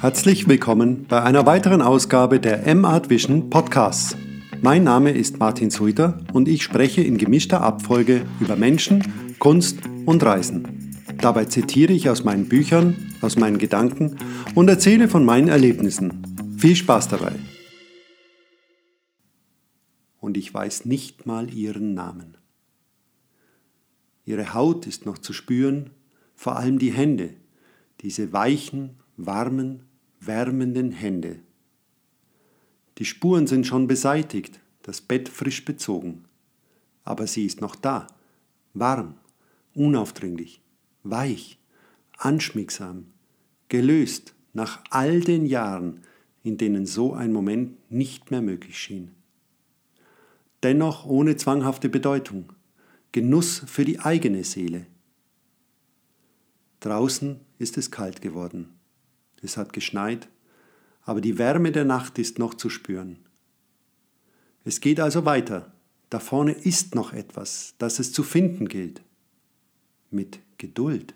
Herzlich willkommen bei einer weiteren Ausgabe der M-Art Vision Podcasts. Mein Name ist Martin Suiter und ich spreche in gemischter Abfolge über Menschen, Kunst und Reisen. Dabei zitiere ich aus meinen Büchern, aus meinen Gedanken und erzähle von meinen Erlebnissen. Viel Spaß dabei! Und ich weiß nicht mal ihren Namen. Ihre Haut ist noch zu spüren, vor allem die Hände, diese weichen, warmen, wärmenden Hände. Die Spuren sind schon beseitigt, das Bett frisch bezogen. Aber sie ist noch da, warm, unaufdringlich, weich, anschmiegsam, gelöst nach all den Jahren, in denen so ein Moment nicht mehr möglich schien. Dennoch ohne zwanghafte Bedeutung, Genuss für die eigene Seele. Draußen ist es kalt geworden. Es hat geschneit, aber die Wärme der Nacht ist noch zu spüren. Es geht also weiter. Da vorne ist noch etwas, das es zu finden gilt. Mit Geduld.